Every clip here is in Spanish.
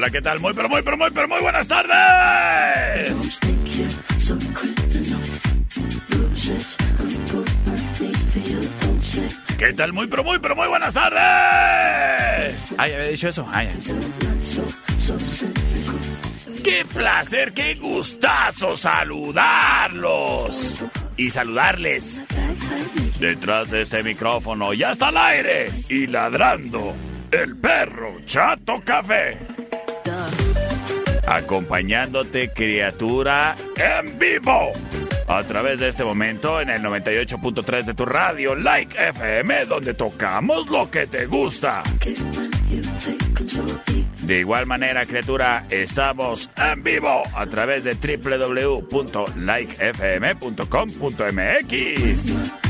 Hola, ¿qué tal? Muy, pero muy, pero muy, pero muy buenas tardes. ¿Qué tal? Muy, pero muy, pero muy buenas tardes. Ay, había dicho eso. Ay. Qué placer, qué gustazo saludarlos y saludarles. Detrás de este micrófono ya está al aire y ladrando el perro Chato Café. Acompañándote, criatura, en vivo. A través de este momento en el 98.3 de tu radio, Like FM, donde tocamos lo que te gusta. De igual manera, criatura, estamos en vivo a través de www.likefm.com.mx.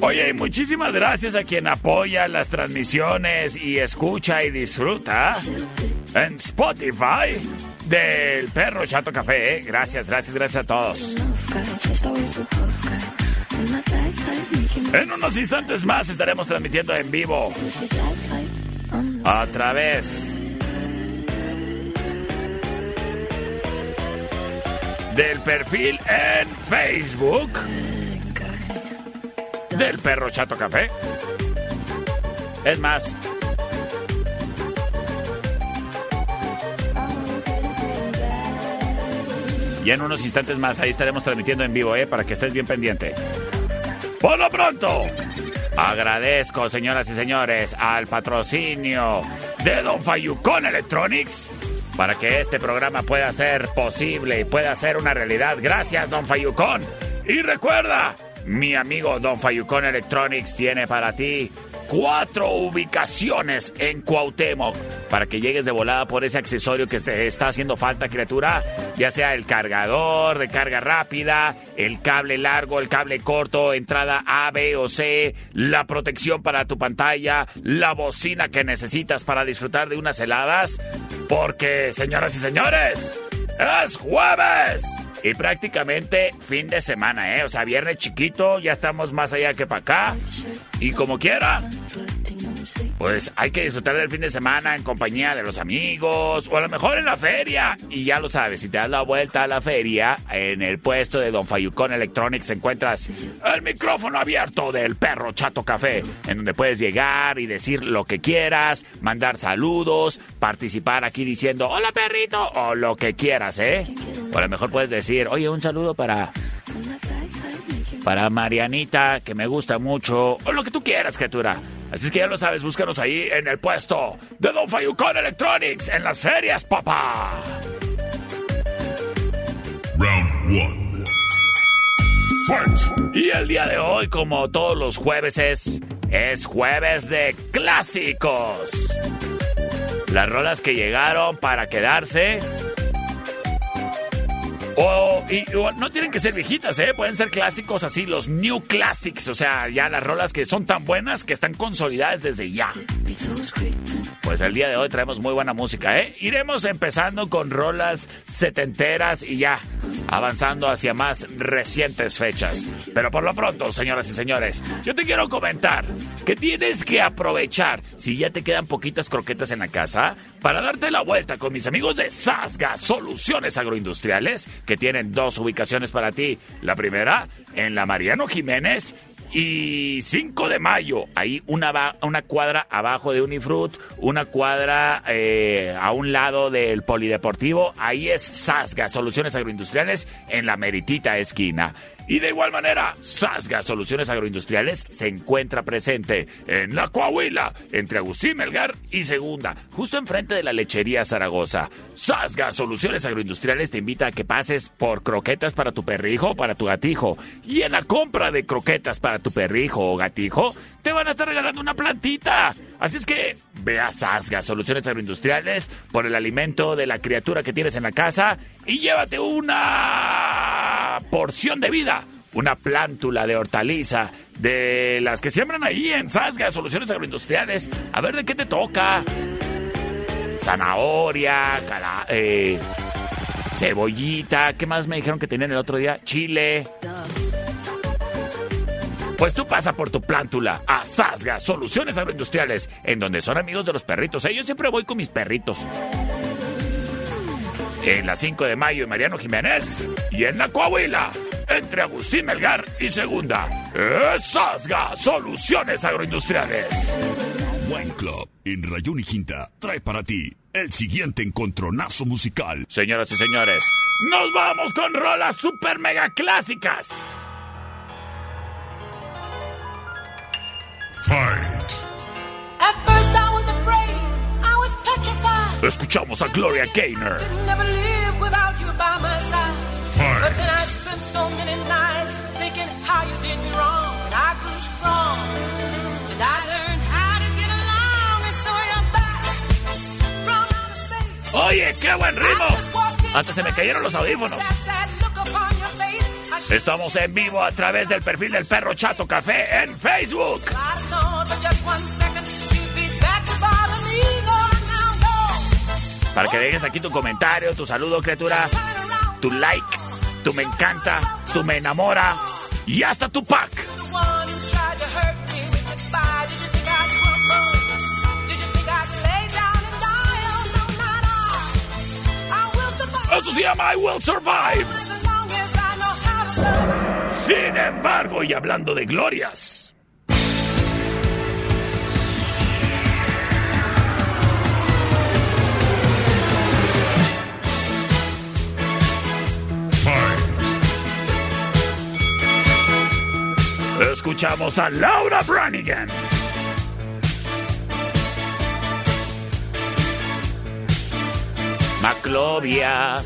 Oye, muchísimas gracias a quien apoya las transmisiones y escucha y disfruta en Spotify del Perro Chato Café. ¿eh? Gracias, gracias, gracias a todos. En unos instantes más estaremos transmitiendo en vivo a través del perfil en Facebook del perro Chato Café. Es más, y en unos instantes más ahí estaremos transmitiendo en vivo, ¿eh? Para que estés bien pendiente. Por lo pronto, agradezco, señoras y señores, al patrocinio de Don Fayucón Electronics para que este programa pueda ser posible y pueda ser una realidad. Gracias, Don Fayucón. Y recuerda, mi amigo Don Fayucón Electronics tiene para ti cuatro ubicaciones en Cuauhtémoc para que llegues de volada por ese accesorio que te está haciendo falta, criatura, ya sea el cargador de carga rápida, el cable largo, el cable corto, entrada A, B o C, la protección para tu pantalla, la bocina que necesitas para disfrutar de unas heladas, porque, señoras y señores, es jueves. Y prácticamente fin de semana, ¿eh? O sea, viernes chiquito, ya estamos más allá que para acá. Y como quiera, pues hay que disfrutar del fin de semana en compañía de los amigos o a lo mejor en la feria. Y ya lo sabes, si te das la vuelta a la feria, en el puesto de Don Fayucón Electronics encuentras el micrófono abierto del perro Chato Café, en donde puedes llegar y decir lo que quieras, mandar saludos, participar aquí diciendo hola perrito o lo que quieras, ¿eh? O a lo mejor puedes decir, oye, un saludo para para Marianita, que me gusta mucho, o lo que tú quieras, criatura. Así es que ya lo sabes, búscanos ahí en el puesto de Don Fayucón Electronics, en las ferias, papá. Round 1. Fight. Y el día de hoy, como todos los jueves, es, es jueves de clásicos. Las rolas que llegaron para quedarse o o, y, no tienen que ser viejitas, ¿eh? Pueden ser clásicos así, los new classics. O sea, ya las rolas que son tan buenas que están consolidadas desde ya. Pues el día de hoy traemos muy buena música, ¿eh? Iremos empezando con rolas setenteras y ya avanzando hacia más recientes fechas. Pero por lo pronto, señoras y señores, yo te quiero comentar que tienes que aprovechar, si ya te quedan poquitas croquetas en la casa, para darte la vuelta con mis amigos de Sasga Soluciones Agroindustriales, que tienen dos ubicaciones para ti. La primera, en la Mariano Jiménez y 5 de mayo, ahí una, una cuadra abajo de Unifruit, una cuadra eh, a un lado del Polideportivo, ahí es Sasga, Soluciones Agroindustriales, en la meritita esquina. Y de igual manera, Sasga Soluciones Agroindustriales se encuentra presente en La Coahuila, entre Agustín Melgar y Segunda, justo enfrente de la lechería Zaragoza. Sasga Soluciones Agroindustriales te invita a que pases por croquetas para tu perrijo o para tu gatijo. Y en la compra de croquetas para tu perrijo o gatijo, te van a estar regalando una plantita. Así es que ve a Sasga Soluciones Agroindustriales por el alimento de la criatura que tienes en la casa y llévate una porción de vida, una plántula de hortaliza de las que siembran ahí en Sasga Soluciones Agroindustriales. A ver de qué te toca. Zanahoria, eh, cebollita, ¿qué más me dijeron que tenían el otro día? Chile. Pues tú pasa por tu plántula a Sasga Soluciones Agroindustriales, en donde son amigos de los perritos. ¿eh? Yo siempre voy con mis perritos. En la 5 de mayo en Mariano Jiménez y en la Coahuila, entre Agustín Melgar y Segunda. Sasga Soluciones Agroindustriales. Buen Club en Rayón y Quinta trae para ti el siguiente encontronazo musical. Señoras y señores, nos vamos con rolas super mega clásicas. Fight. Escuchamos a Gloria Gaynor. Oye, qué buen ritmo. Hasta se me cayeron los audífonos. Estamos en vivo a través del perfil del Perro Chato Café en Facebook. Para que dejes aquí tu comentario, tu saludo, criatura, tu like, tu me encanta, tu me enamora y hasta tu pack. Eso se llama I Will Survive. Sin embargo, y hablando de glorias. Escuchamos a Laura Branigan. Maclovia,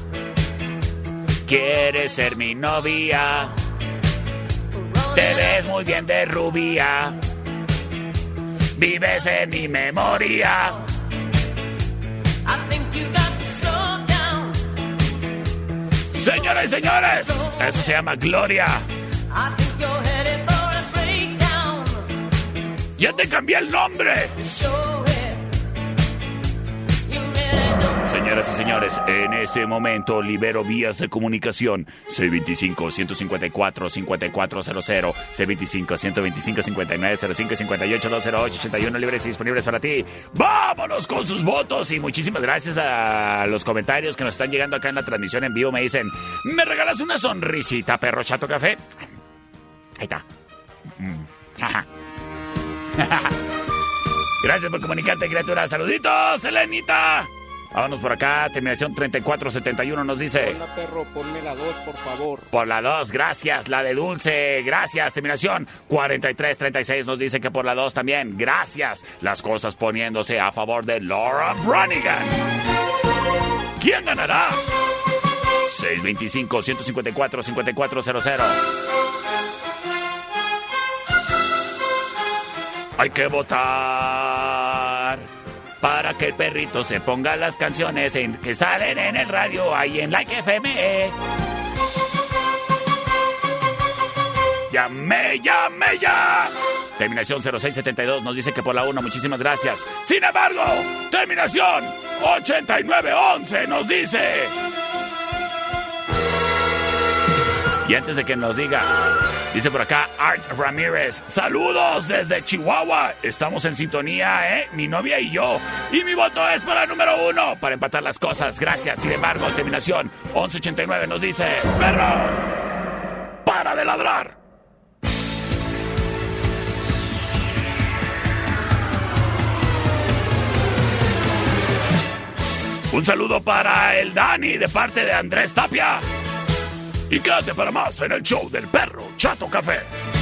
quieres ser mi novia. Te ves muy bien de rubia. Vives en mi memoria. Señoras y señores, eso se llama Gloria. Ya te cambié el nombre. Señoras y señores, en este momento libero vías de comunicación. C25-154-5400, C25-125-5905-58-208-81 libres y disponibles para ti. ¡Vámonos con sus votos! Y muchísimas gracias a los comentarios que nos están llegando acá en la transmisión en vivo. Me dicen, ¿me regalas una sonrisita, perro chato café? Ahí está. Mm. Gracias por comunicarte, criatura. Saluditos, Elenita. Vámonos por acá. Terminación 3471 nos dice. Hola perro, ponme la 2 por favor. Por la 2, gracias. La de Dulce, gracias. Terminación 4336 nos dice que por la 2 también. Gracias. Las cosas poniéndose a favor de Laura Branigan. ¿Quién ganará? 625-154-5400. Hay que votar para que el perrito se ponga las canciones en, que salen en el radio ahí en Like FM. Llame, llame ya. Terminación 0672 nos dice que por la 1, muchísimas gracias. Sin embargo, terminación 8911 nos dice... Y antes de que nos diga, dice por acá Art Ramírez, saludos desde Chihuahua, estamos en sintonía, ¿eh? Mi novia y yo. Y mi voto es para el número uno, para empatar las cosas, gracias. Sin embargo, terminación 1189 nos dice, perro, para de ladrar. Un saludo para el Dani de parte de Andrés Tapia. Y quédate para más en el show del perro Chato Café.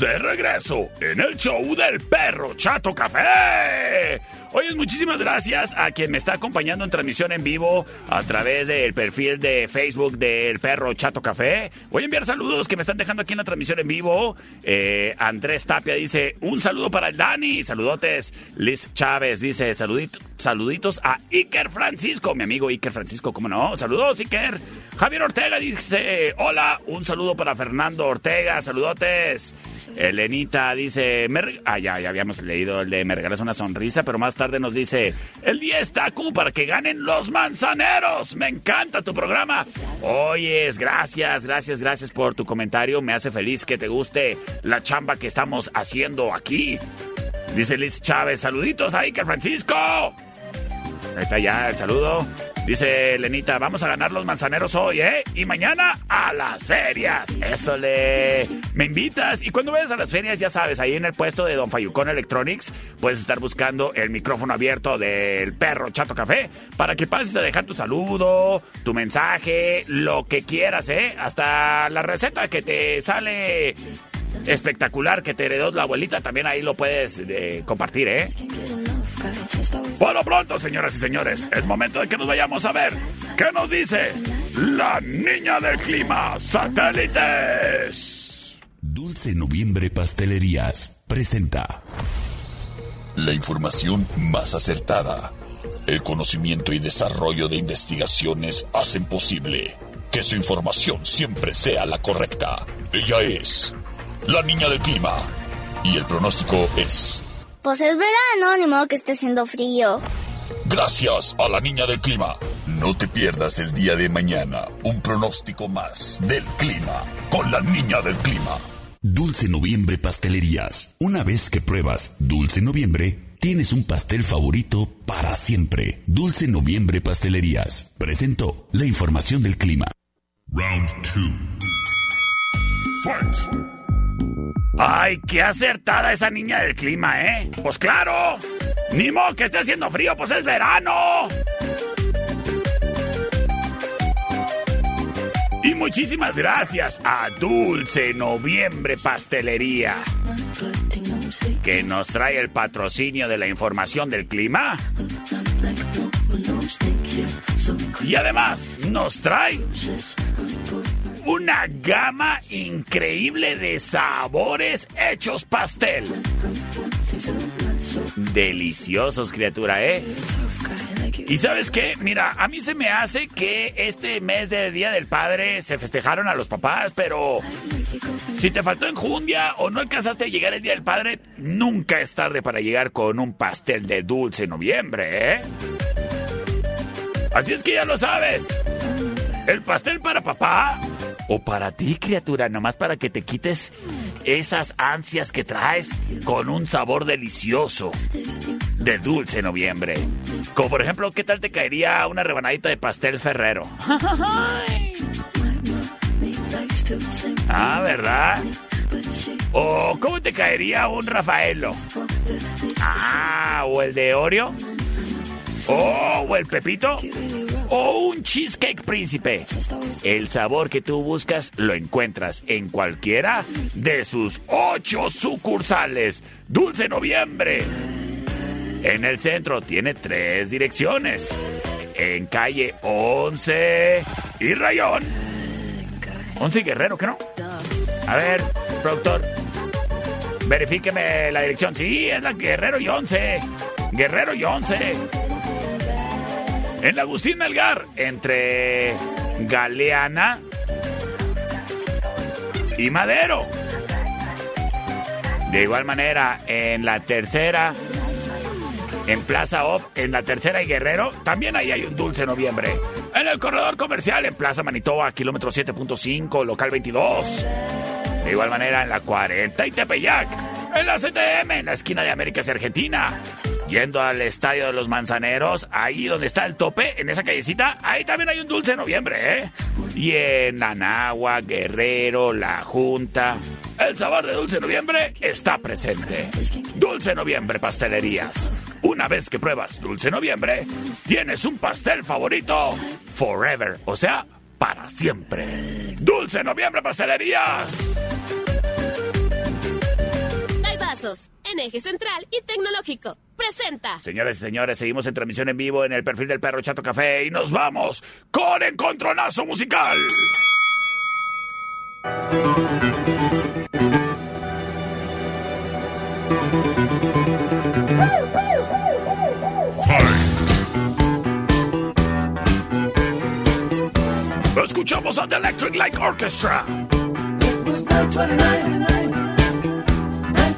de regreso en el show del perro Chato Café. Oye, muchísimas gracias a quien me está acompañando en transmisión en vivo a través del perfil de Facebook del perro Chato Café. Voy a enviar saludos que me están dejando aquí en la transmisión en vivo. Eh, Andrés Tapia dice, un saludo para el Dani, saludotes. Liz Chávez dice, saludito Saluditos a Iker Francisco, mi amigo Iker Francisco, ¿cómo no? Saludos, Iker. Javier Ortega dice, hola, un saludo para Fernando Ortega, saludotes. Elenita dice, ah, ya, habíamos leído el de Me regalas una sonrisa, pero más tarde nos dice, el día está Q para que ganen los manzaneros. Me encanta tu programa. Oyes, gracias, gracias, gracias por tu comentario. Me hace feliz que te guste la chamba que estamos haciendo aquí. Dice Liz Chávez, saluditos a Iker Francisco. Ahí está ya el saludo. Dice Lenita, vamos a ganar los manzaneros hoy, ¿eh? Y mañana a las ferias. Eso le... Me invitas. Y cuando vayas a las ferias, ya sabes, ahí en el puesto de Don Fayucón Electronics, puedes estar buscando el micrófono abierto del perro Chato Café para que pases a dejar tu saludo, tu mensaje, lo que quieras, ¿eh? Hasta la receta que te sale espectacular que te heredó la abuelita, también ahí lo puedes eh, compartir, ¿eh? Lo pronto, señoras y señores, es momento de que nos vayamos a ver qué nos dice la niña del clima satélites. Dulce Noviembre Pastelerías presenta La información más acertada. El conocimiento y desarrollo de investigaciones hacen posible que su información siempre sea la correcta. Ella es la niña del clima. Y el pronóstico es, Pues es verano, ni modo que esté haciendo frío. gracias a la niña del clima. No te pierdas el día de mañana un pronóstico más del clima con la niña del clima. Dulce Noviembre Pastelerías. Una vez que pruebas Dulce Noviembre, tienes un pastel favorito para siempre. Dulce Noviembre Pastelerías presentó la información del clima. Round 2. Fight. Ay, qué acertada esa niña del clima, ¿eh? Pues claro. Ni que esté haciendo frío, pues es verano. Y muchísimas gracias a Dulce Noviembre Pastelería, que nos trae el patrocinio de la información del clima. Y además nos trae una gama increíble de sabores hechos pastel. Deliciosos, criatura, ¿eh? Y sabes qué, mira, a mí se me hace que este mes de Día del Padre se festejaron a los papás, pero si te faltó enjundia o no alcanzaste a llegar el Día del Padre, nunca es tarde para llegar con un pastel de dulce noviembre, ¿eh? Así es que ya lo sabes. El pastel para papá o para ti, criatura, nomás para que te quites esas ansias que traes con un sabor delicioso de dulce noviembre. Como por ejemplo, ¿qué tal te caería una rebanadita de pastel ferrero? Ah, ¿verdad? ¿O cómo te caería un Rafaelo? Ah, o el de Oreo. Oh, o el Pepito. O un cheesecake príncipe. El sabor que tú buscas lo encuentras en cualquiera de sus ocho sucursales. Dulce Noviembre. En el centro tiene tres direcciones. En calle 11 y Rayón. 11 y Guerrero, ¿qué no? A ver, productor. Verifíqueme la dirección. Sí, es la Guerrero y 11. Guerrero y 11. En la Agustín Melgar, entre Galeana y Madero. De igual manera, en la tercera, en Plaza Op, en la tercera y Guerrero, también ahí hay un dulce noviembre. En el corredor comercial, en Plaza Manitoba, kilómetro 7.5, local 22. De igual manera, en la 40 y Tepeyac. En la CTM, en la esquina de Américas y Argentina. Yendo al estadio de los manzaneros, ahí donde está el tope, en esa callecita, ahí también hay un dulce noviembre, ¿eh? Y en Anagua, Guerrero, La Junta. El sabor de dulce noviembre está presente. Dulce noviembre pastelerías. Una vez que pruebas dulce noviembre, tienes un pastel favorito forever, o sea, para siempre. Dulce noviembre pastelerías. En eje central y tecnológico. Presenta. Señores y señores, seguimos en transmisión en vivo en el perfil del perro Chato Café y nos vamos con Encontronazo Musical. Escuchamos a The Electric Light Orchestra. It was 929.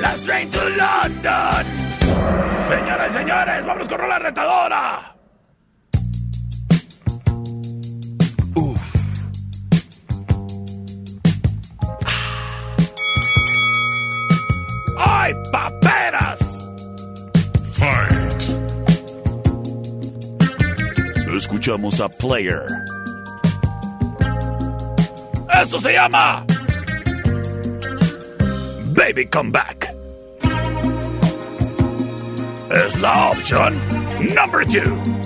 Last train to London. Señoras y señores, vamos con la retadora. ¡Ay, paperas! Fight. Escuchamos a Player. Esto se llama Baby Come Back. Es la opción number two.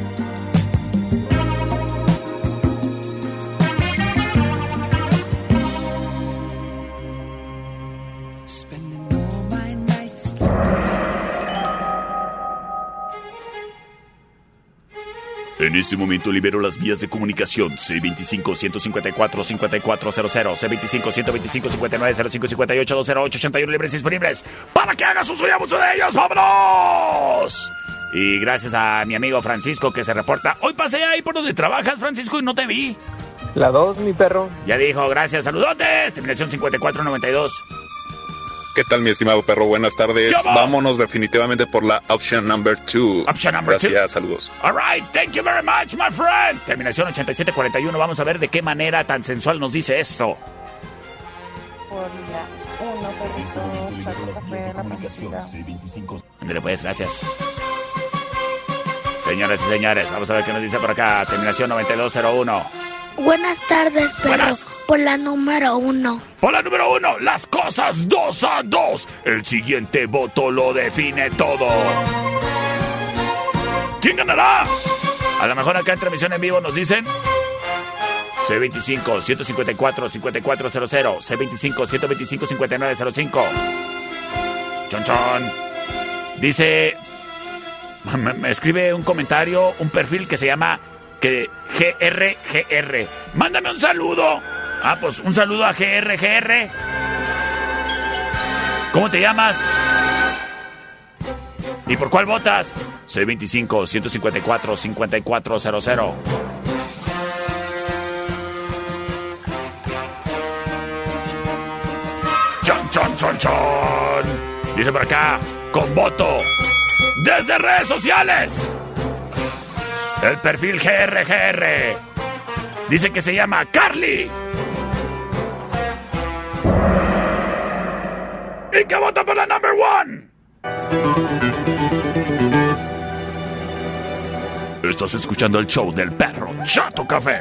Este momento libero las vías de comunicación C25-154-5400, C25-125-5905-58-208-81 libres disponibles para que hagas uso y abuso de ellos. ¡Vámonos! Y gracias a mi amigo Francisco que se reporta. Hoy pasé ahí por donde trabajas, Francisco, y no te vi. La 2, mi perro. Ya dijo, gracias, saludotes. Terminación 5492. ¿Qué tal, mi estimado perro? Buenas tardes. Vámonos definitivamente por la option number two. Option number two. Gracias, saludos. All right, thank you very much, my friend. Terminación 8741. Vamos a ver de qué manera tan sensual nos dice esto. por la 1, perrito, chato café, la pancita. Ándale, pues, gracias. Señoras y señores, vamos a ver qué nos dice por acá. Terminación 9201. Buenas tardes, perro. Buenas. Por la número uno. Hola, número uno. Las cosas dos a dos. El siguiente voto lo define todo. ¿Quién ganará? A lo mejor acá en transmisión en vivo nos dicen. C25 154 5400 C25 125 5905 Chon chon Dice me, me escribe un comentario, un perfil que se llama que GRGR. Mándame un saludo. Ah, pues un saludo a GRGR. ¿Cómo te llamas? ¿Y por cuál votas? C25 154 5400. Chon, chon, chon, chon. Dice por acá, con voto. Desde redes sociales. El perfil GRGR. Dice que se llama Carly. Y que vota por la number one. Estás escuchando el show del perro Chato Café.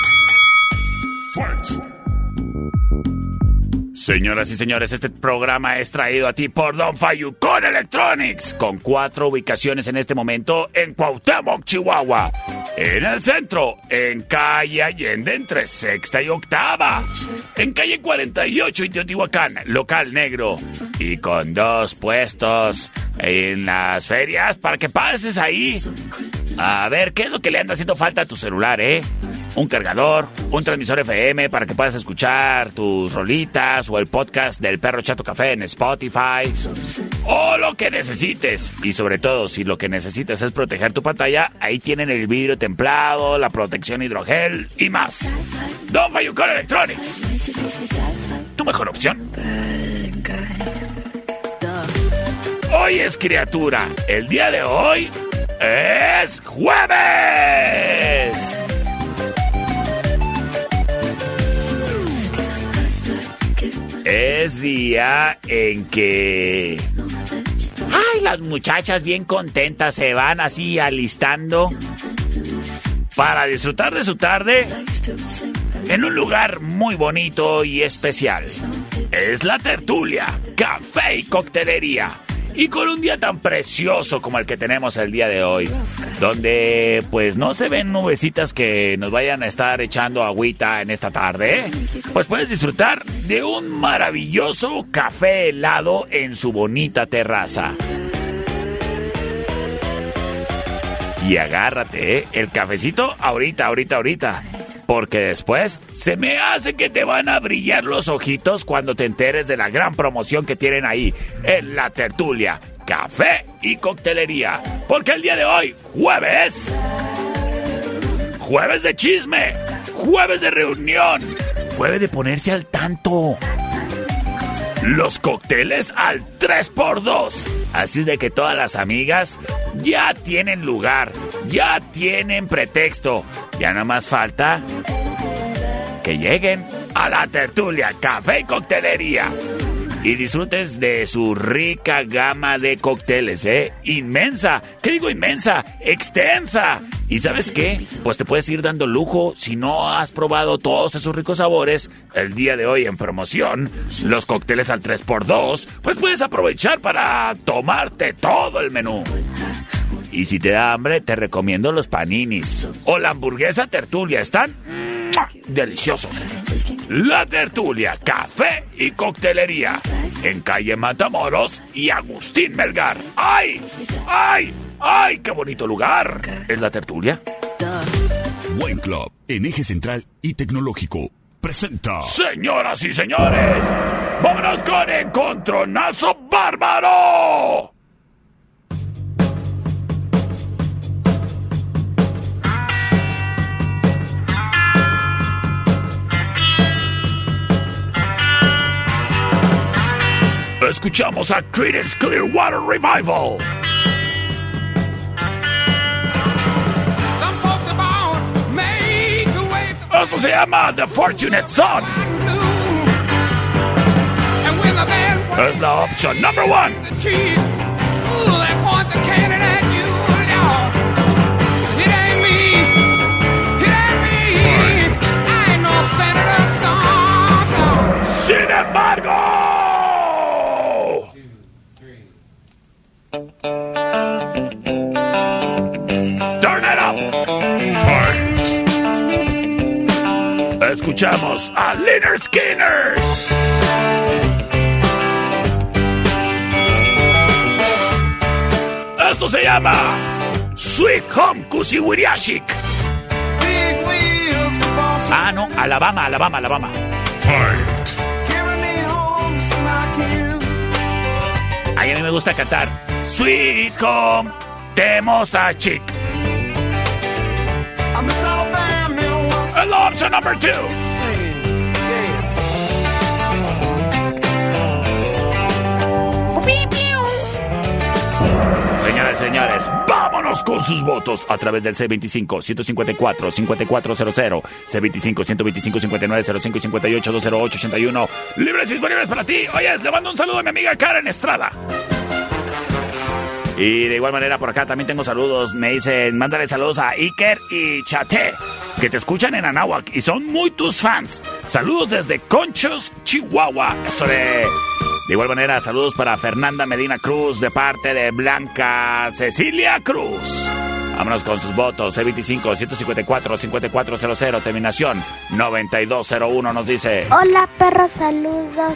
Señoras y señores, este programa es traído a ti por Don Fayucón Electronics, con cuatro ubicaciones en este momento en Cuauhtémoc, Chihuahua. En el centro, en calle Allende, entre sexta y octava. En calle 48 y Teotihuacán, local negro. Y con dos puestos en las ferias para que pases ahí. A ver, ¿qué es lo que le anda haciendo falta a tu celular, eh? Un cargador, un transmisor FM para que puedas escuchar tus rolitas o el podcast del Perro Chato Café en Spotify. O lo que necesites. Y sobre todo, si lo que necesitas es proteger tu pantalla, ahí tienen el vidrio templado, la protección hidrogel y más. Don Fayucón Electronics. Tu mejor opción. Hoy es criatura. El día de hoy es jueves. Es día en que... Ay, las muchachas bien contentas se van así alistando para disfrutar de su tarde en un lugar muy bonito y especial. Es la tertulia, café y coctelería. Y con un día tan precioso como el que tenemos el día de hoy, donde pues no se ven nubecitas que nos vayan a estar echando agüita en esta tarde, pues puedes disfrutar de un maravilloso café helado en su bonita terraza. Y agárrate, ¿eh? el cafecito ahorita, ahorita, ahorita. Porque después se me hace que te van a brillar los ojitos cuando te enteres de la gran promoción que tienen ahí en la tertulia, café y coctelería. Porque el día de hoy, jueves, jueves de chisme, jueves de reunión, jueves de ponerse al tanto. Los cócteles al 3x2. Así de que todas las amigas ya tienen lugar, ya tienen pretexto. Ya no más falta que lleguen a la tertulia, café y coctelería. Y disfrutes de su rica gama de cócteles, ¿eh? Inmensa. ¿Qué digo inmensa? Extensa. ¿Y sabes qué? Pues te puedes ir dando lujo si no has probado todos esos ricos sabores. El día de hoy en promoción, los cócteles al 3x2, pues puedes aprovechar para tomarte todo el menú. Y si te da hambre, te recomiendo los paninis o la hamburguesa tertulia. Están. Deliciosos. La tertulia, café y coctelería. En calle Matamoros y Agustín Melgar. ¡Ay! ¡Ay! ¡Ay! ¡Qué bonito lugar! ¿Es la tertulia? Buen Club, en eje central y tecnológico. Presenta. Señoras y señores, vámonos con Encontronazo Bárbaro. Escuchamos a Creedence Clearwater Revival. Some folks are born made to wave the Eso se llama The Fortunate Son. And when the band Es la opción number one. Escuchamos a Leonard Skinner. Esto se llama Sweet Home Kusiwiriashik. Ah, no, Alabama, Alabama, Alabama. Ahí a mí me gusta cantar Sweet Home Temosa Chick. I'm along number two. Señoras y señores, vámonos con sus votos a través del C25-154-5400, C25-125-5905 y 58-208-81. Libres y disponibles para ti. Oye, le mando un saludo a mi amiga Karen Estrada. Y de igual manera por acá también tengo saludos. Me dicen, mándale saludos a Iker y Chate que te escuchan en Anáhuac y son muy tus fans. Saludos desde Conchos, Chihuahua. Eso de... De igual manera, saludos para Fernanda Medina Cruz de parte de Blanca Cecilia Cruz. Vámonos con sus votos. C25-154-5400, terminación 9201 nos dice... Hola, perro, saludos.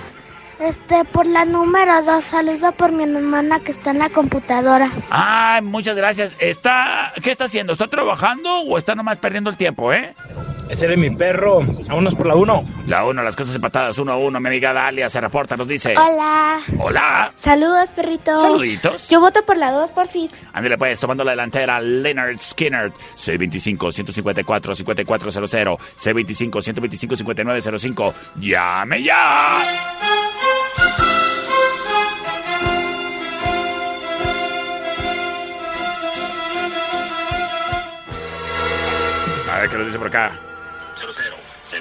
Este, por la número dos, saludo por mi hermana que está en la computadora. Ay, muchas gracias. ¿Está, ¿Qué está haciendo? ¿Está trabajando o está nomás perdiendo el tiempo, eh? Ese es mi perro. Vámonos por la 1. La 1, las cosas empatadas, 1 a 1. Mi amiga Dalia se reporta, nos dice... Hola. Hola. Saludos, perrito. Saluditos. Yo voto por la 2, porfis. Ándale pues, tomando la delantera, Leonard Skinner, C25-154-5400, C25-125-5905. ¡Llame ya! A ver qué nos dice por acá.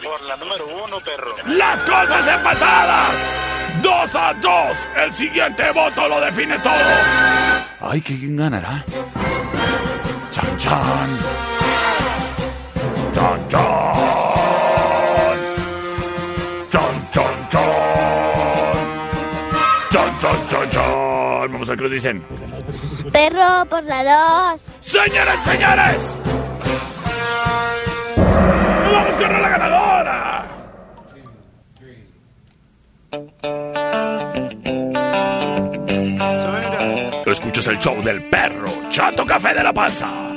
Por la número 1, perro. Las cosas empatadas. Dos a dos. El siguiente voto lo define todo. Ay, ¿quién ganará? Chan, chan. Chan, chan. Chan, chan, chan. Chan, chan, chan, chan. Vamos a ver qué nos dicen. Perro por la 2. Señores, señores. ¡Nos vamos con la ganadora! Escuchas el show del perro Chato Café de la Panza.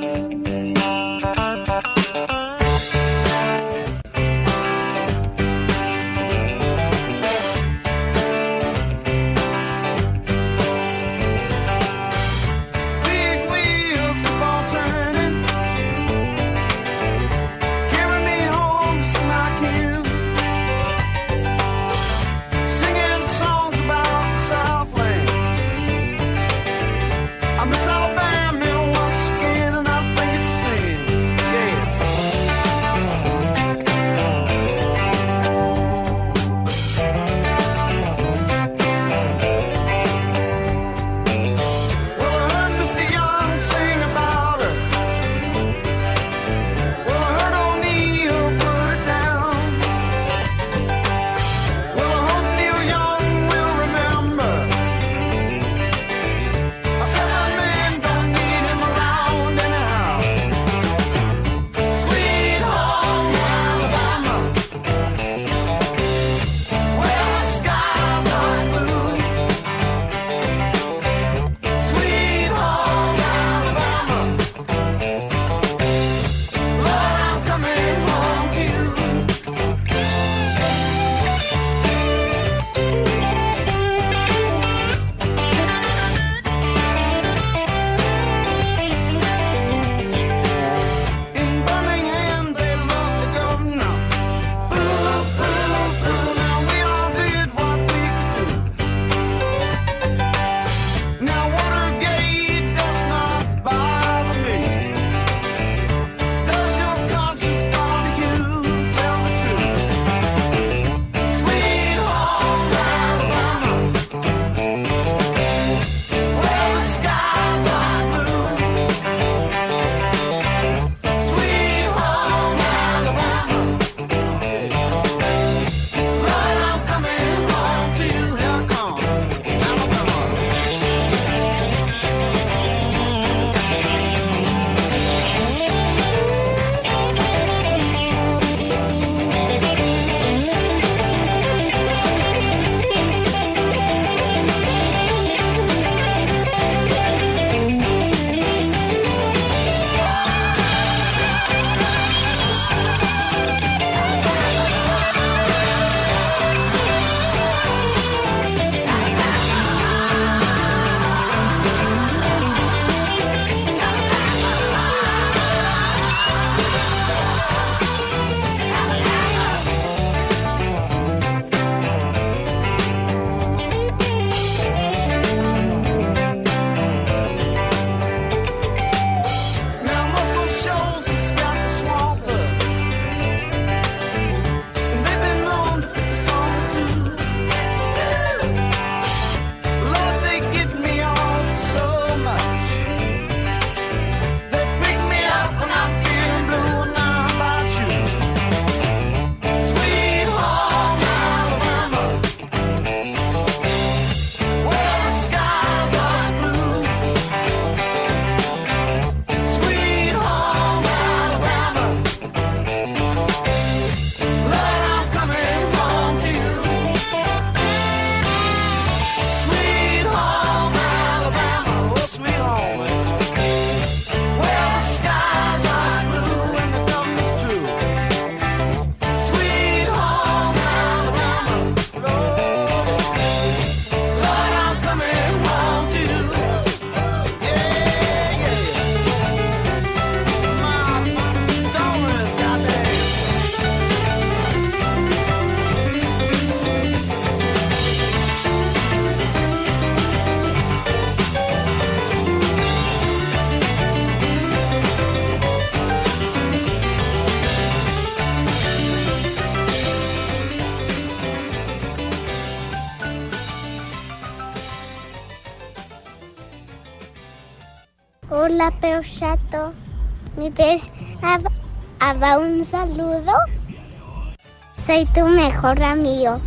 Soy tu mejor amigo.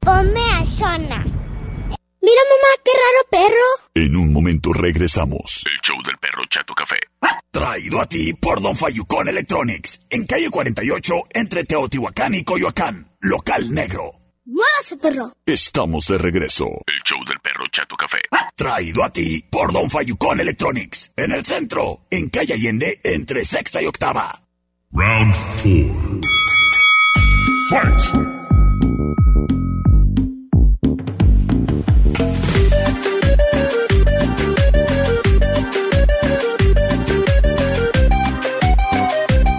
Ponme a Shona. Mira, mamá, qué raro perro. En un momento regresamos. El show del perro Chato Café. Traído a ti por Don Fayucón Electronics. En calle 48, entre Teotihuacán y Coyoacán. Local negro. Muévase, perro. Estamos de regreso. El show del perro Chato Café. Traído a ti por Don Fayucón Electronics. En el centro, en calle Allende, entre sexta y octava. Round 4.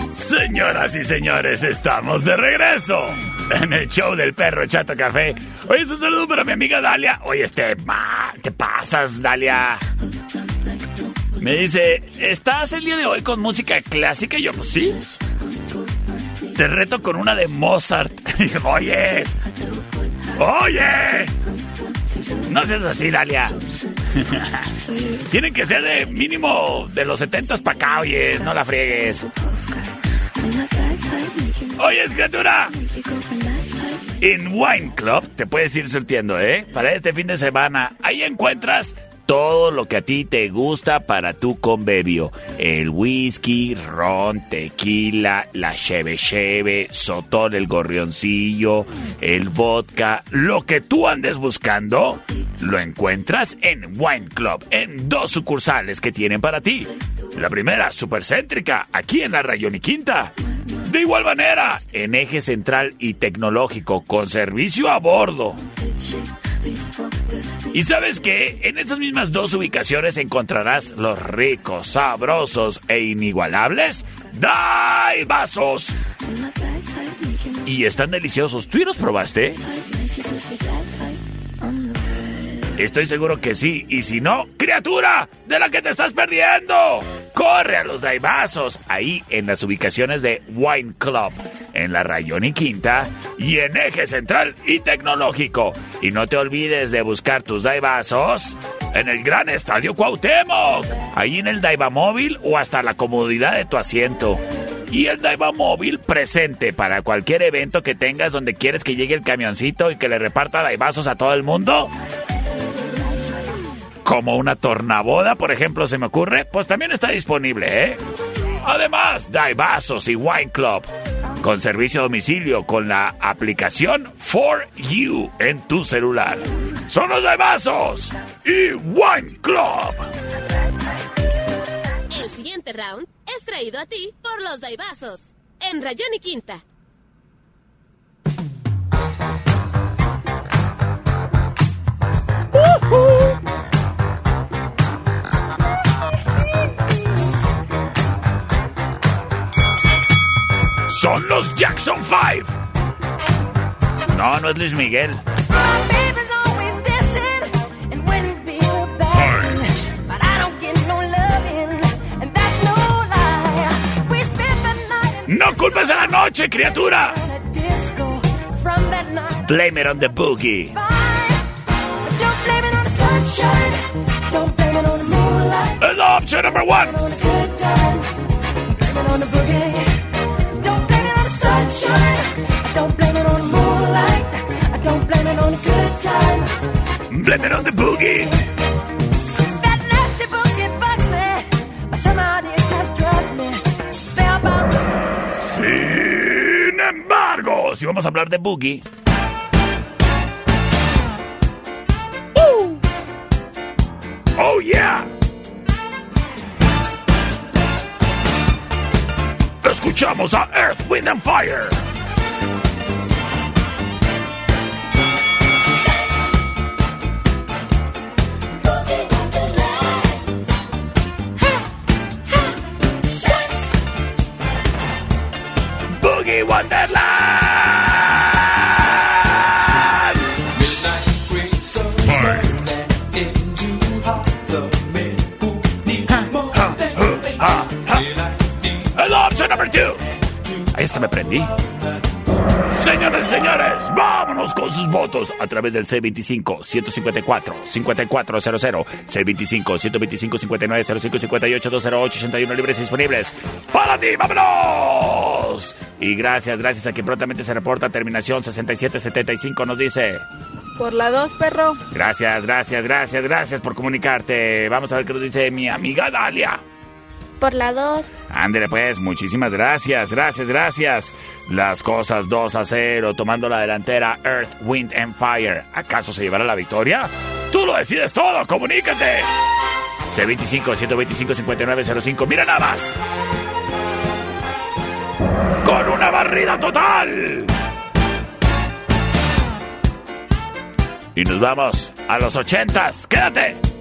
Señoras y señores, estamos de regreso en el show del perro Chato Café. Oye, un saludo para mi amiga Dalia. Oye, este, ma, ¿qué pasas, Dalia? Me dice, ¿estás el día de hoy con música clásica? Y yo, pues sí. Te reto con una de Mozart. Oye, oye. No seas así, Dalia. Tienen que ser de mínimo de los 70 para acá, oye, no la friegues. Oye, criatura. En Wine Club te puedes ir surtiendo, ¿eh? Para este fin de semana. Ahí encuentras todo lo que a ti te gusta para tu convivio. El whisky, ron, tequila, la cheve cheve, sotol, el gorrioncillo, el vodka. Lo que tú andes buscando, lo encuentras en Wine Club, en dos sucursales que tienen para ti. La primera, supercéntrica, aquí en la Rayón y Quinta. De igual manera, en eje central y tecnológico, con servicio a bordo. ¿Y sabes qué? En estas mismas dos ubicaciones encontrarás los ricos, sabrosos e inigualables Vasos. Y están deliciosos. ¿Tú ya los probaste? Estoy seguro que sí. Y si no, criatura, de la que te estás perdiendo. Corre a los Daibazos, ahí en las ubicaciones de Wine Club, en la Rayón y Quinta y en Eje Central y Tecnológico. Y no te olvides de buscar tus Daibazos en el Gran Estadio Cuauhtémoc, ahí en el Daiva Móvil o hasta la comodidad de tu asiento. Y el Daiva Móvil presente para cualquier evento que tengas donde quieres que llegue el camioncito y que le reparta Daibazos a todo el mundo como una tornaboda, por ejemplo, se me ocurre, pues también está disponible, ¿eh? Además, Vasos y Wine Club, con servicio a domicilio con la aplicación For You en tu celular. Son los Vasos y Wine Club. El siguiente round es traído a ti por los Daibazos en Rayón y Quinta. Son los Jackson 5. No, no es Luis Miguel. No culpes a la noche, criatura. Blame it on the boogie. And option number one. Blame it on the boogie. That nasty boogie bugs me, it has drugged me. Spellbound. Sin embargo, si vamos a hablar de boogie. Escuchamos a Earth, Wind and Fire. Boogie Wonderland. Está, me prendí. Señoras y señores, vámonos con sus votos a través del C25-154-5400, C25-125-5905-58-208-81 libres y disponibles. ¡Para ti, vámonos! Y gracias, gracias a quien prontamente se reporta. Terminación 6775 nos dice... Por la 2, perro. Gracias, gracias, gracias, gracias por comunicarte. Vamos a ver qué nos dice mi amiga Dalia. Por la 2. Ándele pues, muchísimas gracias, gracias, gracias. Las cosas 2 a 0, tomando la delantera Earth, Wind and Fire. ¿Acaso se llevará la victoria? Tú lo decides todo, comunícate. C25-125-5905, mira nada más. Con una barrida total. Y nos vamos a los ochentas. ¡Quédate!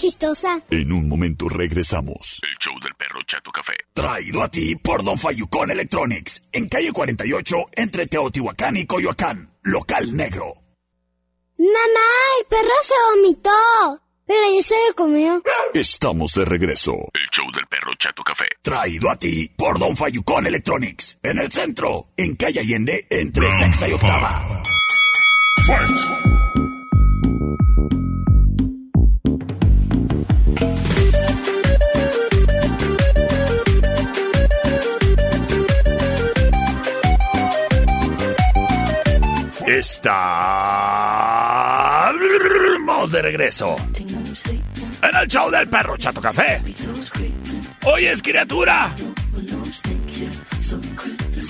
Chistosa. En un momento regresamos. El show del perro Chato Café. Traído a ti por Don Fayucón Electronics. En calle 48, entre Teotihuacán y Coyoacán. Local negro. Mamá, el perro se vomitó. Pero ya se lo comió. Estamos de regreso. El show del perro Chato Café. Traído a ti por Don Fayucón Electronics. En el centro, en calle Allende, entre sexta y octava. Estamos de regreso. En el show del perro Chato Café. Oyes, criatura.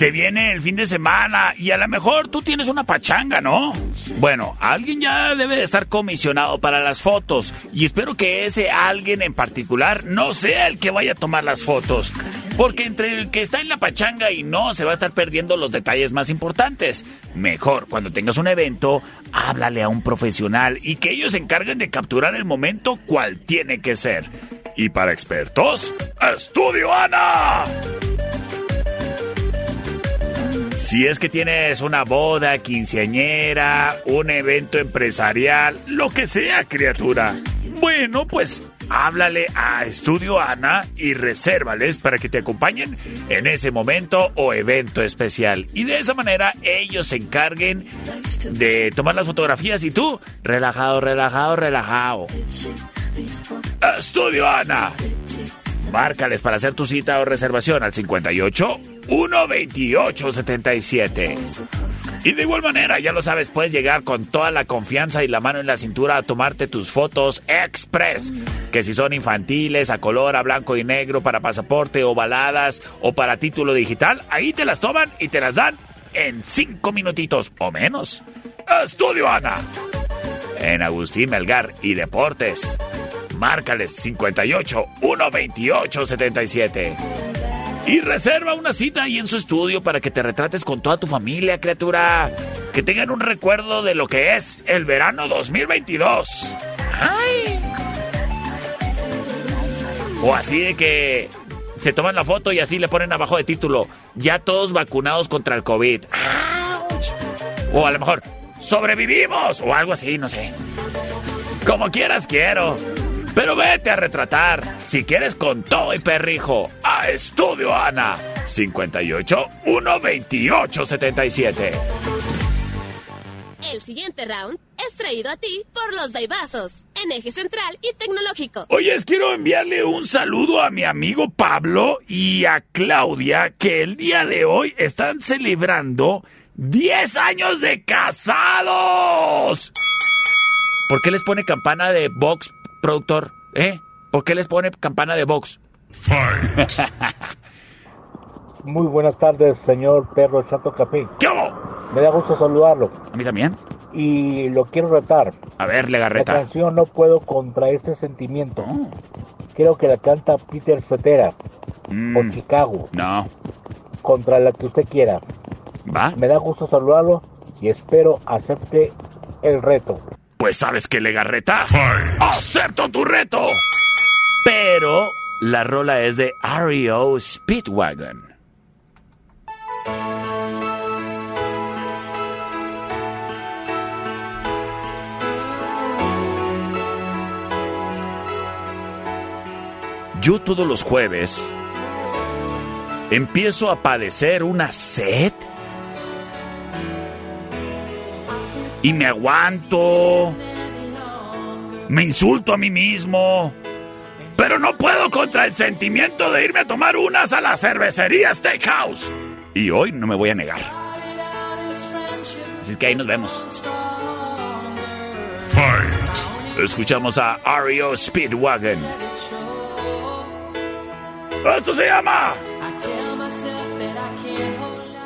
Se viene el fin de semana y a lo mejor tú tienes una pachanga, ¿no? Bueno, alguien ya debe de estar comisionado para las fotos y espero que ese alguien en particular no sea el que vaya a tomar las fotos. Porque entre el que está en la pachanga y no, se va a estar perdiendo los detalles más importantes. Mejor, cuando tengas un evento, háblale a un profesional y que ellos se encarguen de capturar el momento cual tiene que ser. Y para expertos, Estudio Ana. Si es que tienes una boda, quinceañera, un evento empresarial, lo que sea, criatura. Bueno, pues háblale a Estudio Ana y resérvales para que te acompañen en ese momento o evento especial. Y de esa manera ellos se encarguen de tomar las fotografías y tú, relajado, relajado, relajado. Estudio Ana. Márcales para hacer tu cita o reservación al 58 128 77. Y de igual manera, ya lo sabes, puedes llegar con toda la confianza y la mano en la cintura a tomarte tus fotos express. Que si son infantiles, a color, a blanco y negro, para pasaporte o baladas o para título digital, ahí te las toman y te las dan en cinco minutitos o menos. Estudio Ana. En Agustín Melgar y Deportes. Márcales 58 128 77. Y reserva una cita ahí en su estudio para que te retrates con toda tu familia, criatura. Que tengan un recuerdo de lo que es el verano 2022. ¡Ay! O así de que se toman la foto y así le ponen abajo de título, ya todos vacunados contra el COVID. ¡Auch! O a lo mejor, sobrevivimos o algo así, no sé. Como quieras quiero. Pero vete a retratar, si quieres con todo y perrijo, a Estudio Ana, 58 128 77. El siguiente round es traído a ti por los Daibazos, en eje central y tecnológico. Oyes, quiero enviarle un saludo a mi amigo Pablo y a Claudia, que el día de hoy están celebrando 10 años de casados. ¿Por qué les pone campana de box, productor? ¿Eh? ¿Por qué les pone campana de box? Muy buenas tardes, señor Perro Chato Capín. ¿Qué? Me da gusto saludarlo. A mí también. Y lo quiero retar. A ver, La Legarreta. canción No puedo contra este sentimiento. Creo que la canta Peter Cetera Mm, o Chicago. No. Contra la que usted quiera. ¿Va? Me da gusto saludarlo y espero acepte el reto. Pues sabes que Legarreta. ¡Acepto tu reto! Pero la rola es de REO Speedwagon. Yo todos los jueves empiezo a padecer una sed y me aguanto, me insulto a mí mismo, pero no puedo contra el sentimiento de irme a tomar unas a la cervecería Steakhouse. Y hoy no me voy a negar. Así que ahí nos vemos. Escuchamos a REO Speedwagon. Esto se llama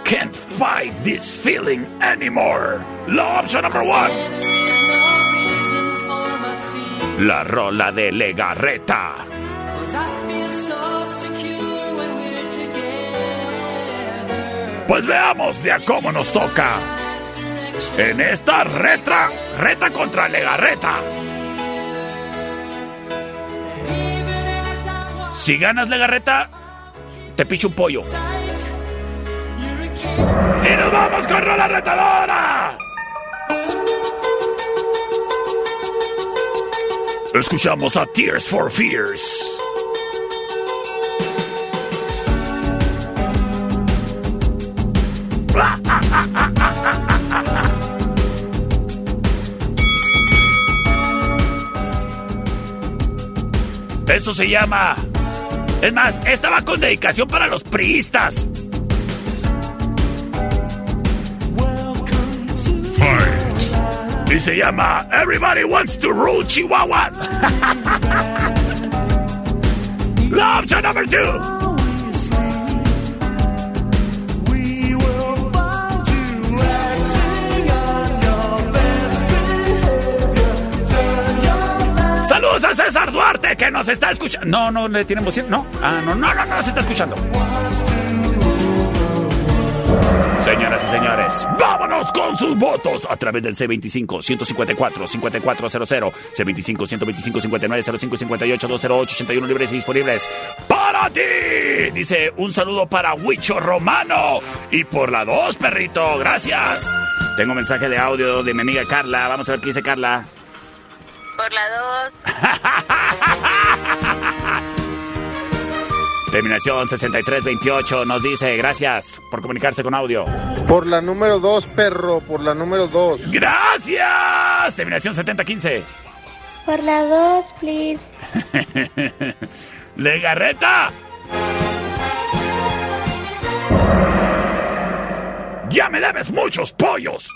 Can't Fight This Feeling Anymore. La opción number one. La rola de Legarreta. Pues veamos de a cómo nos toca. En esta retra, reta contra Legarreta. Si ganas la garreta, te picho un pollo. ¡Y nos vamos con Rola Retadora! Escuchamos a Tears for Fears. Esto se llama... Es más, esta va con dedicación para los priistas. Y se llama Everybody Wants to Rule Chihuahua. La opción number two. Saludos a César Duarte que nos está escuchando. No, no le tienen voz. No, ah, no, no, no, no, se está escuchando. Señoras y señores, vámonos con sus votos a través del C25-154-5400, C25-125-5905 58 208 81 libres y disponibles para ti. Dice un saludo para Huicho Romano y por la 2, perrito, gracias. Tengo mensaje de audio de mi amiga Carla. Vamos a ver qué dice Carla. Por la 2. Terminación 6328 nos dice gracias por comunicarse con audio. Por la número 2, perro, por la número 2. Gracias. Terminación 7015. Por la 2, please. Legarreta. Ya me debes muchos pollos.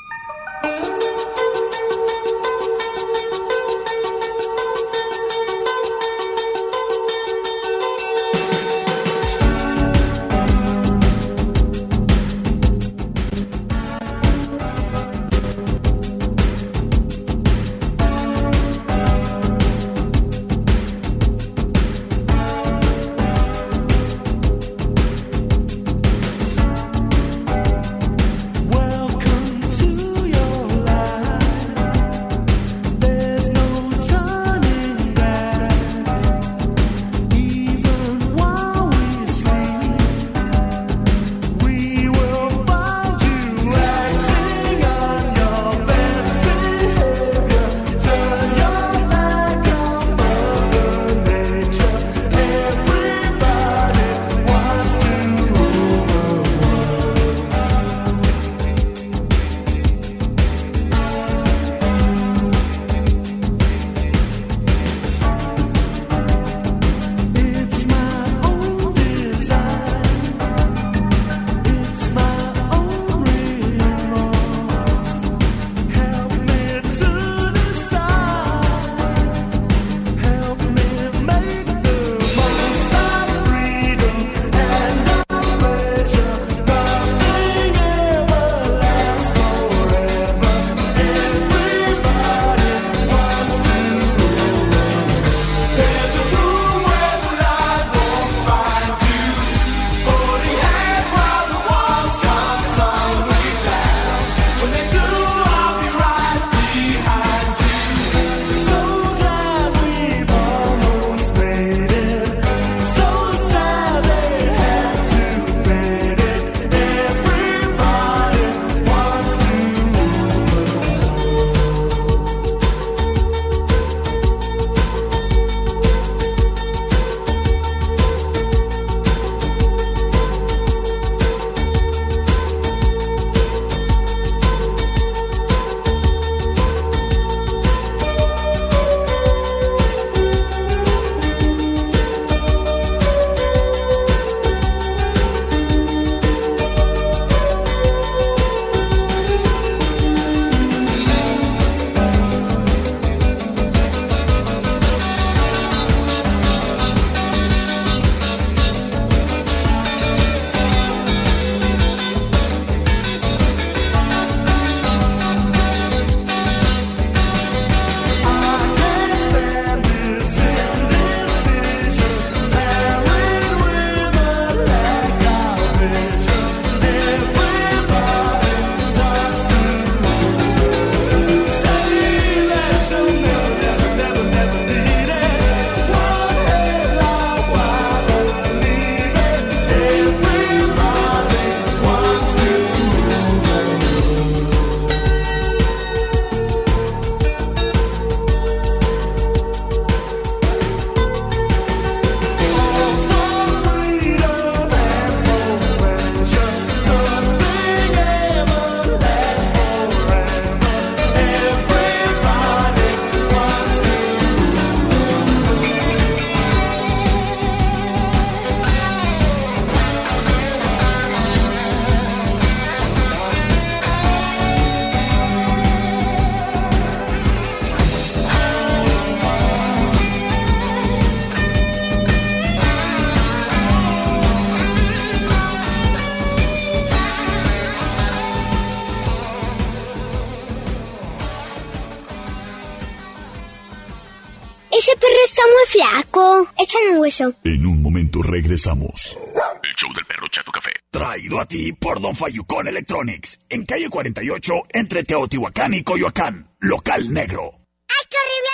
En un momento regresamos. El show del perro Chato Café. Traído a ti por Don Fayucón Electronics. En calle 48, entre Teotihuacán y Coyoacán. Local negro. ¡Ay, qué horrible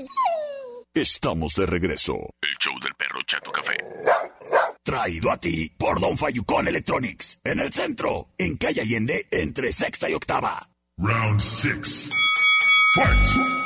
animal! Estamos de regreso. El show del perro Chato Café. Traído a ti por Don Fayucón Electronics. En el centro, en calle Allende, entre sexta y octava. Round 6. Fight! Fight!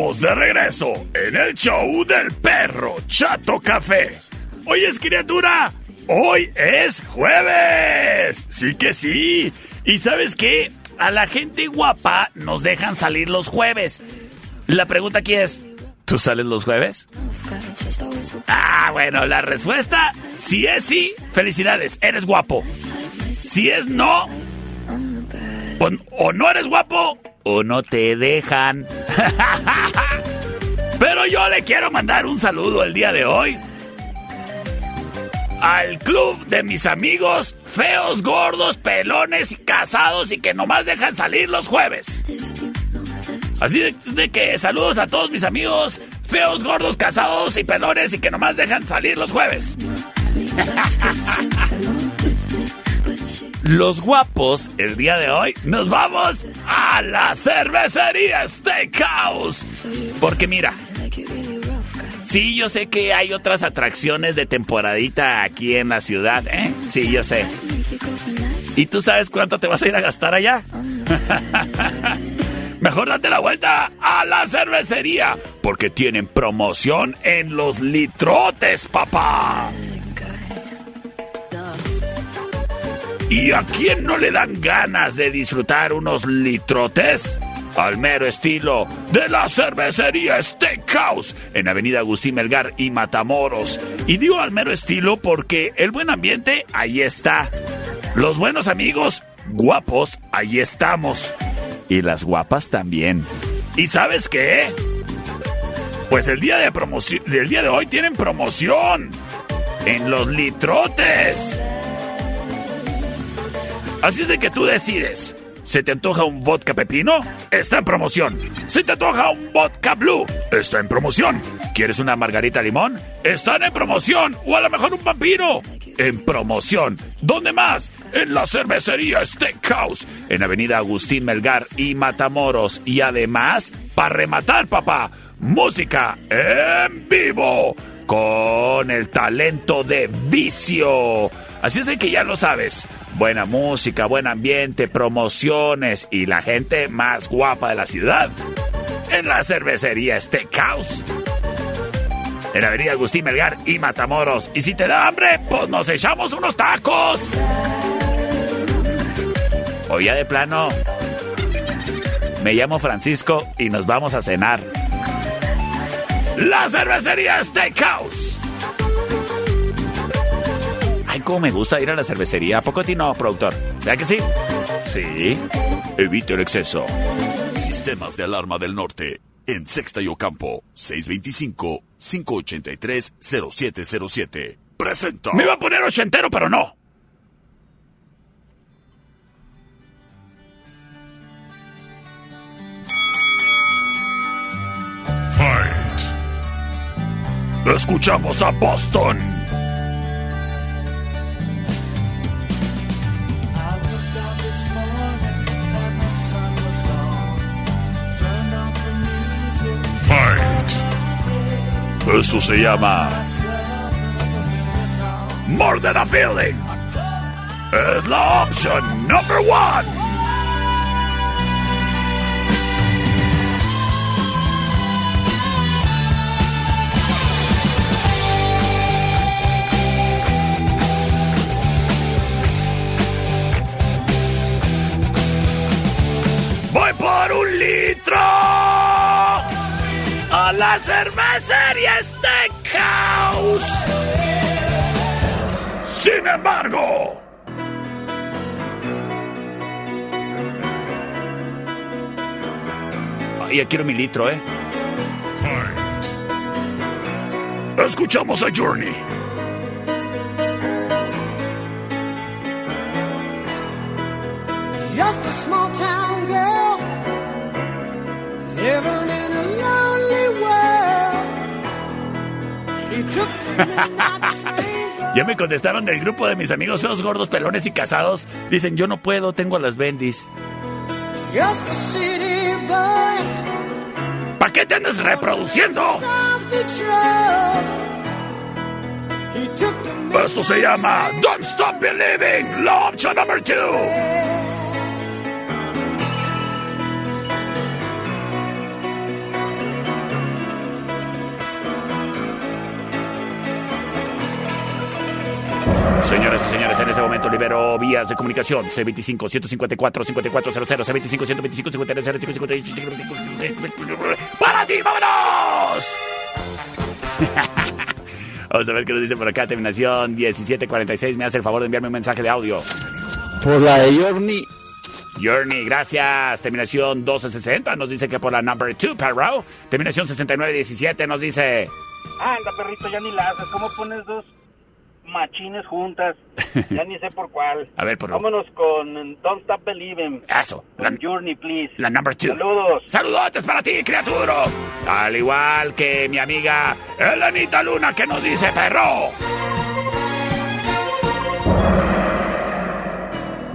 De regreso en el show del perro Chato Café. Hoy es criatura, hoy es jueves. Sí que sí. ¿Y sabes qué? A la gente guapa nos dejan salir los jueves. La pregunta aquí es, ¿tú sales los jueves? Ah, bueno, la respuesta, si es sí, felicidades, eres guapo. Si es no, o, no eres guapo, o no te dejan. Pero yo le quiero mandar un saludo el día de hoy al club de mis amigos feos, gordos, pelones y casados y que nomás dejan salir los jueves. Así de que saludos a todos mis amigos feos, gordos, casados y pelones y que nomás dejan salir los jueves. Los guapos, el día de hoy, nos vamos a la cervecería Steakhouse. Porque mira, sí, yo sé que hay otras atracciones de temporadita aquí en la ciudad, ¿eh? Sí, yo sé. ¿Y tú sabes cuánto te vas a ir a gastar allá? Mejor date la vuelta a la cervecería, porque tienen promoción en los litrotes, papá. ¿Y a quién no le dan ganas de disfrutar unos litrotes? Al mero estilo de la cervecería Steakhouse en Avenida Agustín Melgar y Matamoros. Y digo al mero estilo porque el buen ambiente ahí está. Los buenos amigos guapos ahí estamos. Y las guapas también. ¿Y sabes qué? Pues el día de promoción, el día de hoy tienen promoción en los litrotes. Así es de que tú decides. ¿Se te antoja un vodka pepino? Está en promoción. ¿Se te antoja un vodka blue? Está en promoción. ¿Quieres una margarita limón? Están en promoción. O a lo mejor un vampiro. En promoción. ¿Dónde más? En la cervecería Steakhouse. En Avenida Agustín Melgar y Matamoros. Y además, para rematar, papá, música en vivo. Con el talento de vicio. Así es de que ya lo sabes. Buena música, buen ambiente, promociones y la gente más guapa de la ciudad. En la cervecería Steakhouse. En Avenida Agustín Melgar y Matamoros. Y si te da hambre, pues nos echamos unos tacos. O ya de plano. Me llamo Francisco y nos vamos a cenar. La cervecería Steakhouse. Cómo me gusta ir a la cervecería. ¿A poco a ti no, productor? ¿Verdad que sí? Sí. Evite el exceso. Sistemas de alarma del norte. En Sexta y Ocampo. 625-583-0707. Presenta. Me iba a poner ochentero, pero no. Fight! Escuchamos a Boston. Esto se llama More Than a Feeling. Es la opción number one. la cervecería es de caos. Sin embargo, ya quiero mi litro, ¿eh? Escuchamos a Journey. Just a small town girl living in a love. Ya me contestaron del grupo de mis amigos feos, gordos, pelones y casados. Dicen, yo no puedo, tengo a las bendis. ¿Para qué te andas reproduciendo? Esto se llama Don't Stop Believing, la opción number two. Señoras y señores, en este momento libero vías de comunicación C25 154 5400 C25 125 53 55 ¡Para ti, vámonos! Vamos a ver qué nos dice por acá. Terminación 1746. Me hace el favor de enviarme un mensaje de audio. Por la de Journey. Journey, gracias. Terminación 1260 nos dice que por la number 2, perro. Terminación 6917 nos dice. Anda, perrito, ya ni la haces. ¿Cómo pones dos machines juntas? Ya ni sé por cuál. A ver, por Vámonos con Don't Stop Believing. Eso. Con Journey, please. La number 2. Saludos. Saludotes para ti, criatura. Al igual que mi amiga Elenita Luna que nos dice perro.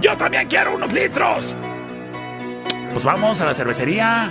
Yo también quiero unos litros. Pues vamos a la cervecería.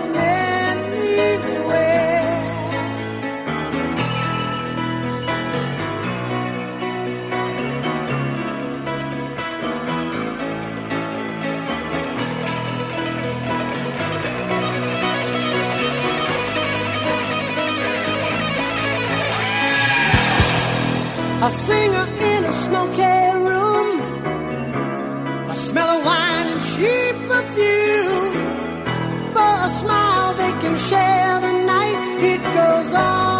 A singer in a smoky room. A smell of wine and cheap perfume. For a smile they can share the night. It goes on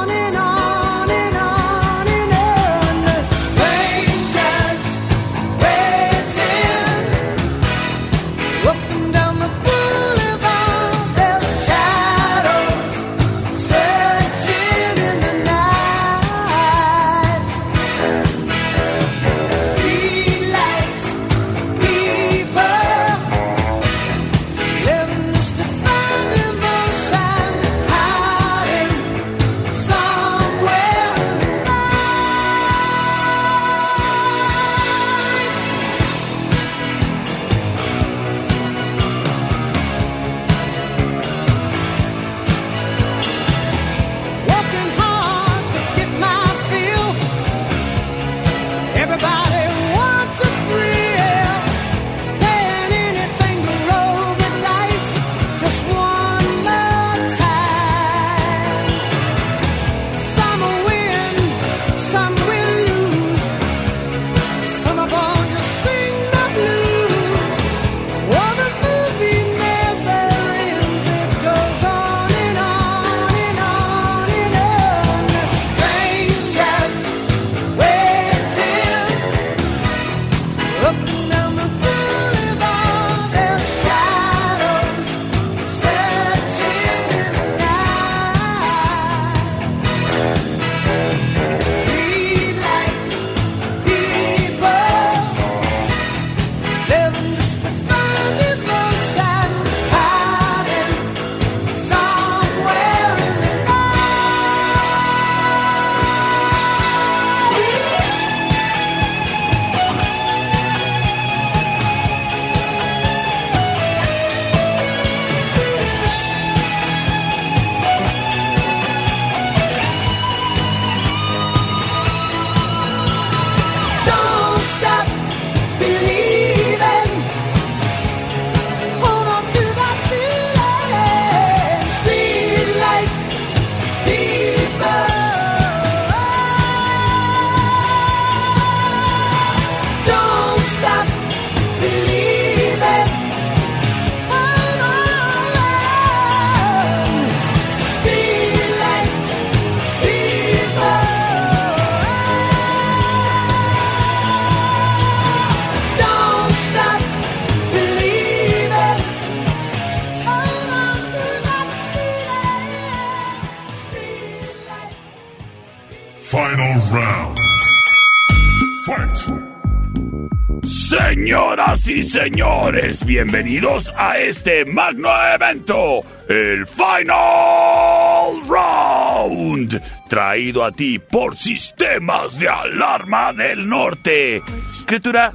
Señoras y señores, bienvenidos a este magno evento, el Final Round, traído a ti por Sistemas de Alarma del Norte. Criatura,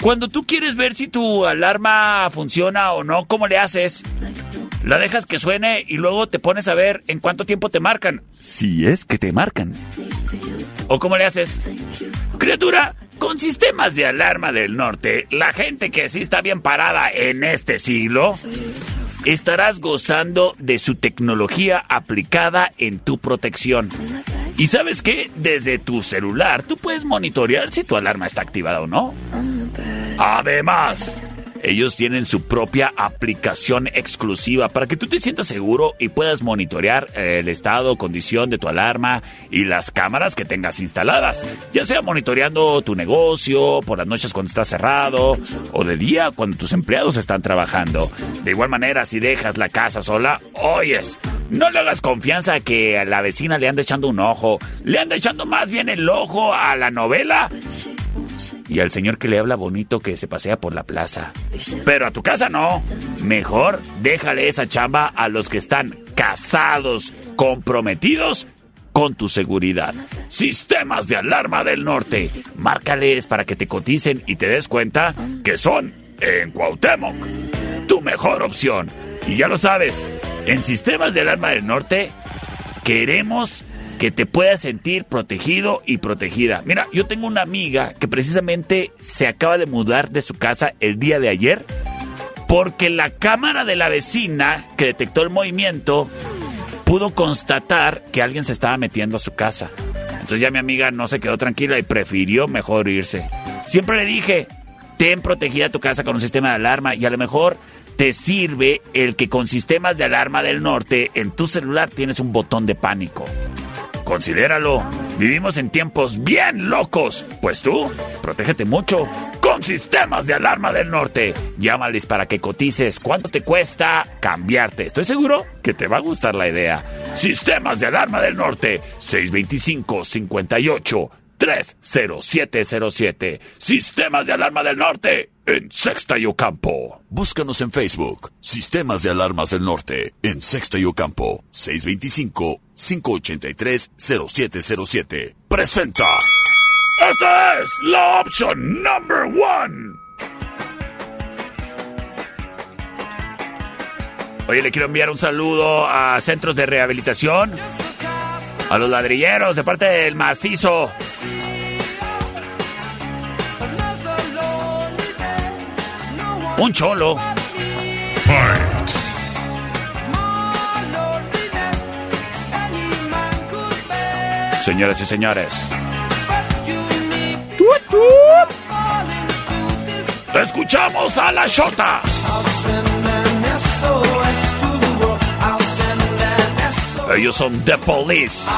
cuando tú quieres ver si tu alarma funciona o no, ¿cómo le haces? La dejas que suene y luego te pones a ver en cuánto tiempo te marcan. Si es que te marcan. ¿O cómo le haces? Criatura, con sistemas de alarma del norte, la gente que sí está bien parada en este siglo, estarás gozando de su tecnología aplicada en tu protección. ¿Y sabes qué? Desde tu celular tú puedes monitorear si tu alarma está activada o no. Además, ellos tienen su propia aplicación exclusiva para que tú te sientas seguro y puedas monitorear eh, el estado, condición de tu alarma y las cámaras que tengas instaladas. Ya sea monitoreando tu negocio, por las noches cuando está cerrado o de día cuando tus empleados están trabajando. De igual manera, si dejas la casa sola, oyes, no le hagas confianza a que a la vecina le ande echando un ojo. Le anda echando más bien el ojo a la novela y al señor que le habla bonito que se pasea por la plaza. Pero a tu casa no. Mejor déjale esa chamba a los que están casados, comprometidos con tu seguridad. Sistemas de alarma del norte. Márcales para que te coticen y te des cuenta que son en Cuauhtémoc. Tu mejor opción. Y ya lo sabes, en Sistemas de alarma del norte queremos que te puedas sentir protegido y protegida. Mira, yo tengo una amiga que precisamente se acaba de mudar de su casa el día de ayer porque la cámara de la vecina que detectó el movimiento pudo constatar que alguien se estaba metiendo a su casa. Entonces ya mi amiga no se quedó tranquila y prefirió mejor irse. Siempre le dije, ten protegida tu casa con un sistema de alarma y a lo mejor te sirve el que con sistemas de alarma del norte en tu celular tienes un botón de pánico. Considéralo. Vivimos en tiempos bien locos. Pues tú, protégete mucho con sistemas de alarma del norte. Llámales para que cotices cuánto te cuesta cambiarte. Estoy seguro que te va a gustar la idea. Sistemas de alarma del norte. 625 58 30707. Sistemas de alarma del norte en Sexta y Ocampo. Búscanos en Facebook, Sistemas de Alarmas del Norte, en Sexta y Ocampo, 625-583-0707. Presenta. Esta es la opción number one. Oye, le quiero enviar un saludo a centros de rehabilitación, a los ladrilleros de parte del macizo. Un cholo. Señoras y señores. Escuchamos a la Shota. Ellos son The Police.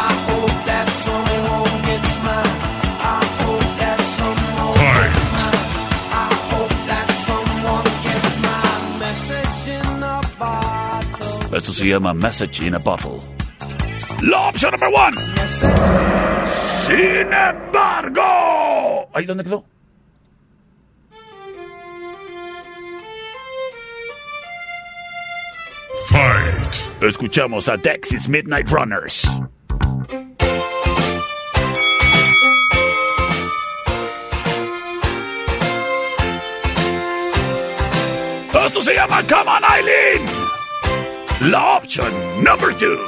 Esto se llama Message in a Bottle. La opción number one. Sin embargo. ¿Ahí dónde quedó? Fight. Escuchamos a Dexys Midnight Runners. Esto se llama Come on Eileen. La opción number two.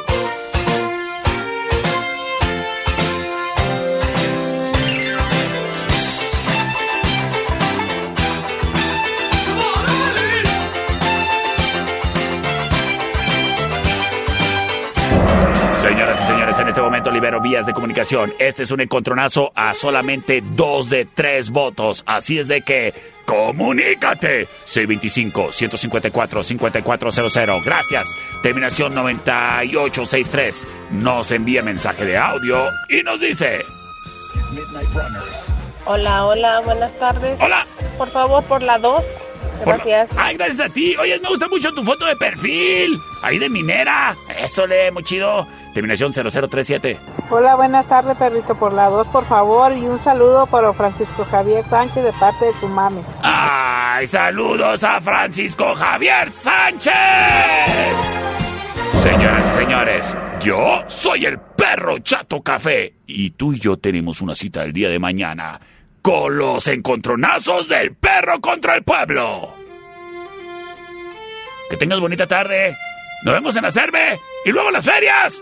Señoras y señores, en este momento libero vías de comunicación. Este es un encontronazo a solamente dos de tres votos. Así es de que, comunícate. 625-154-5400. Gracias. Terminación 9863. Nos envía mensaje de audio y nos dice... Hola, hola, buenas tardes. Hola. Por favor, por la 2. Gracias. Ay, gracias a ti. Oye, me gusta mucho tu foto de perfil. Ahí de minera. Eso le, muy chido. Terminación 0037. Hola, buenas tardes, perrito, por la 2, por favor. Y un saludo para Francisco Javier Sánchez de parte de su mami. ¡Ay, saludos a Francisco Javier Sánchez! Señoras y señores, yo soy el perro Chato Café y tú y yo tenemos una cita el día de mañana con los encontronazos del perro contra el pueblo. Que tengas bonita tarde. Nos vemos en la Cerve y luego en las ferias.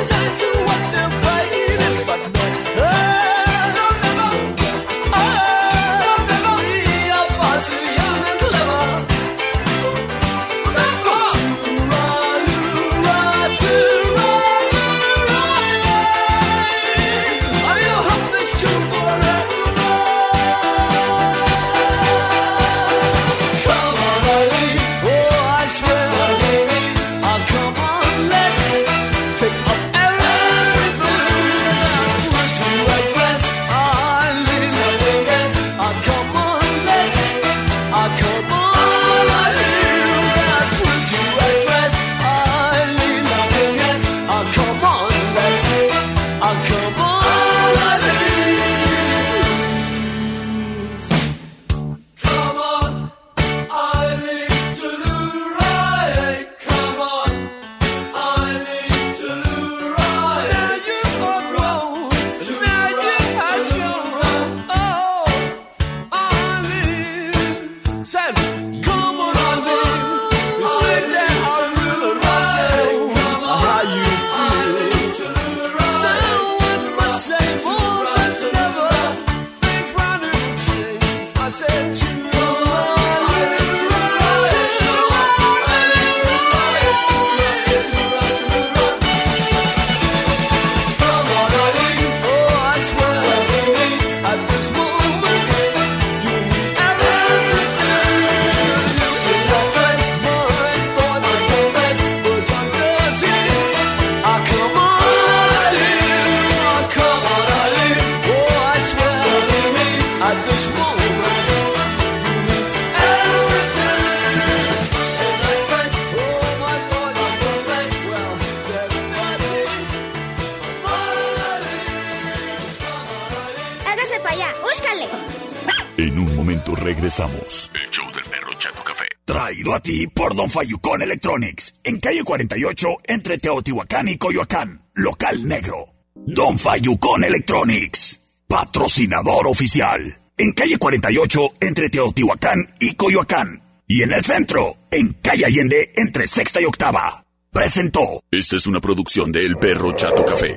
Every day. Fayucón Electronics. En calle 48, entre Teotihuacán y Coyoacán. Local negro. Don Fayucón Electronics. Patrocinador oficial. En calle 48, entre Teotihuacán y Coyoacán. Y en el centro, en calle Allende, entre sexta y octava. Presentó. Esta es una producción de El Perro Chato Café.